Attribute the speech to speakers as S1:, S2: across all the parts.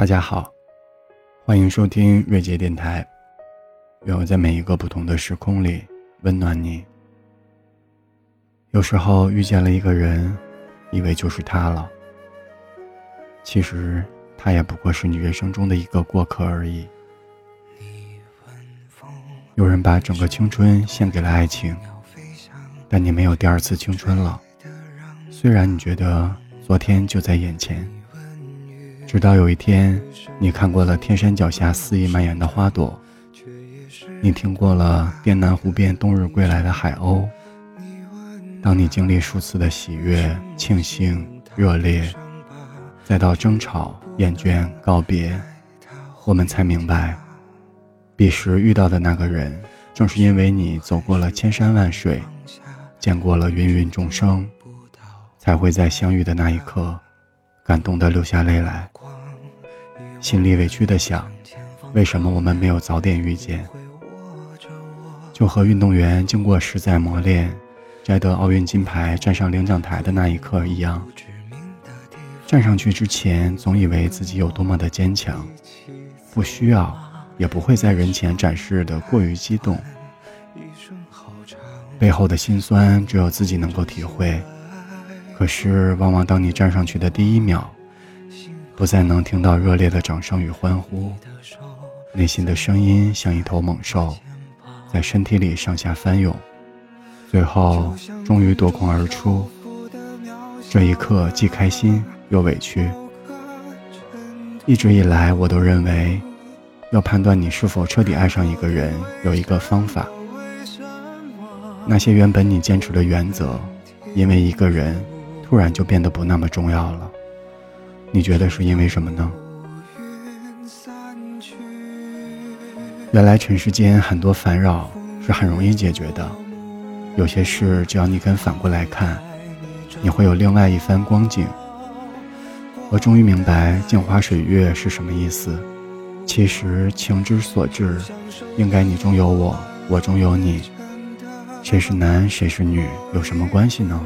S1: 大家好，欢迎收听瑞杰电台。愿我在每一个不同的时空里温暖你。有时候遇见了一个人，以为就是他了，其实他也不过是你人生中的一个过客而已。有人把整个青春献给了爱情，但你没有第二次青春了。虽然你觉得昨天就在眼前。直到有一天，你看过了天山脚下肆意蔓延的花朵，你听过了滇南湖边冬日归来的海鸥。当你经历数次的喜悦、庆幸、热烈，再到争吵、厌倦、告别，我们才明白，彼时遇到的那个人，正是因为你走过了千山万水，见过了芸芸众生，才会在相遇的那一刻。感动的流下泪来，心里委屈的想：为什么我们没有早点遇见？就和运动员经过实在磨练，摘得奥运金牌，站上领奖台的那一刻一样。站上去之前，总以为自己有多么的坚强，不需要，也不会在人前展示的过于激动。背后的辛酸，只有自己能够体会。可是，往往当你站上去的第一秒，不再能听到热烈的掌声与欢呼，内心的声音像一头猛兽，在身体里上下翻涌，最后终于夺眶而出。这一刻既开心又委屈。一直以来，我都认为，要判断你是否彻底爱上一个人，有一个方法。那些原本你坚持的原则，因为一个人。突然就变得不那么重要了，你觉得是因为什么呢？原来尘世间很多烦扰是很容易解决的，有些事只要你肯反过来看，你会有另外一番光景。我终于明白“镜花水月”是什么意思。其实情之所至，应该你中有我，我中有你，谁是男谁是女有什么关系呢？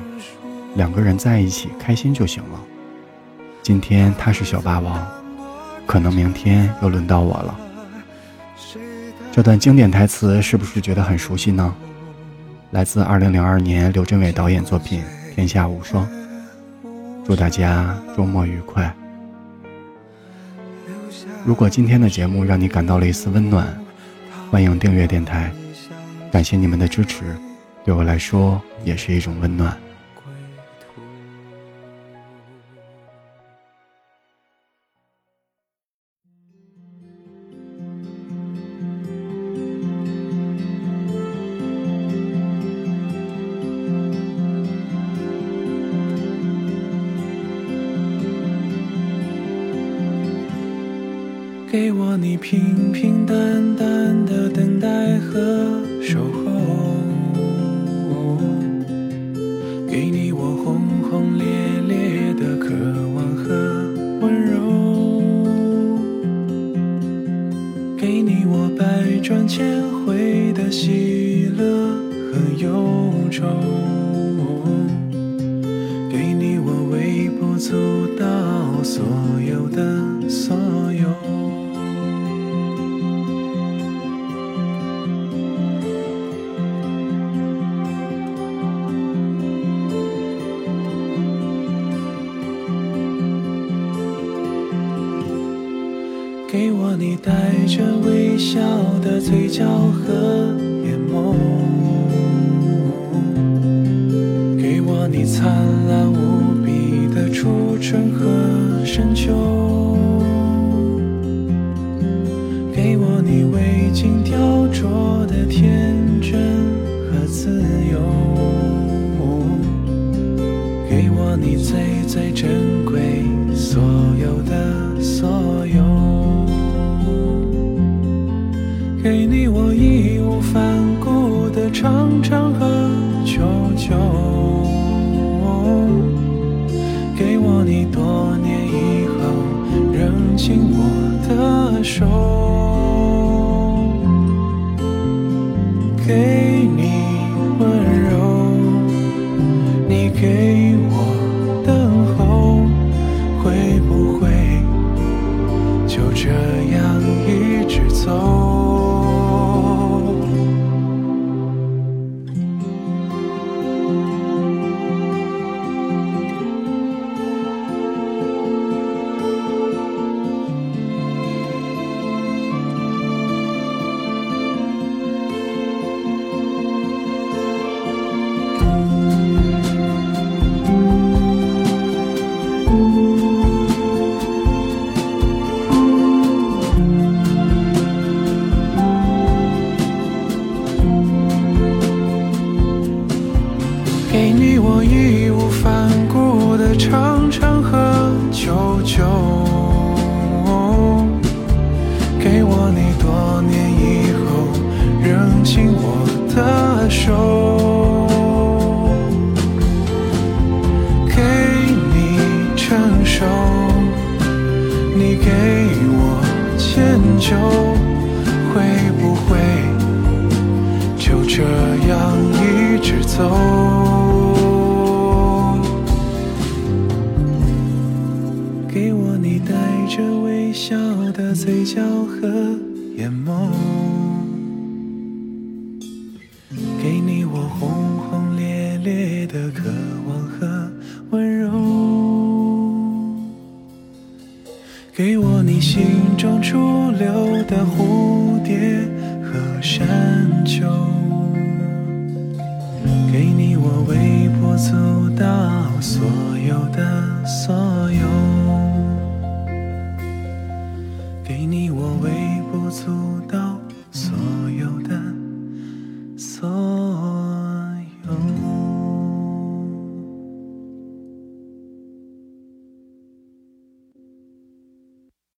S1: 两个人在一起开心就行了。今天他是小霸王，可能明天又轮到我了。这段经典台词是不是觉得很熟悉呢？来自2002年刘镇伟导演作品《天下无双》。祝大家周末愉快。如果今天的节目让你感到了一丝温暖，欢迎订阅电台。感谢你们的支持，对我来说也是一种温暖。
S2: 给我你平平淡淡的等待和守候，给你我轰轰烈烈的渴望和温柔，给你我百转千回的喜乐和忧愁，给你我微不足道所有的所给我你带着微笑的嘴角和眼眸，给我你灿烂无比的初春和深秋，给我你未经雕琢的天真和自由，给我你最最珍长长和久久给我你多年以后仍握紧的手给你成熟你给我迁就会不会
S1: 就这样一直走的嘴角和眼眸，给你我轰轰烈烈的渴望和温柔，给我你心中驻留的蝴蝶和山丘，给你我微不足道所有的所有。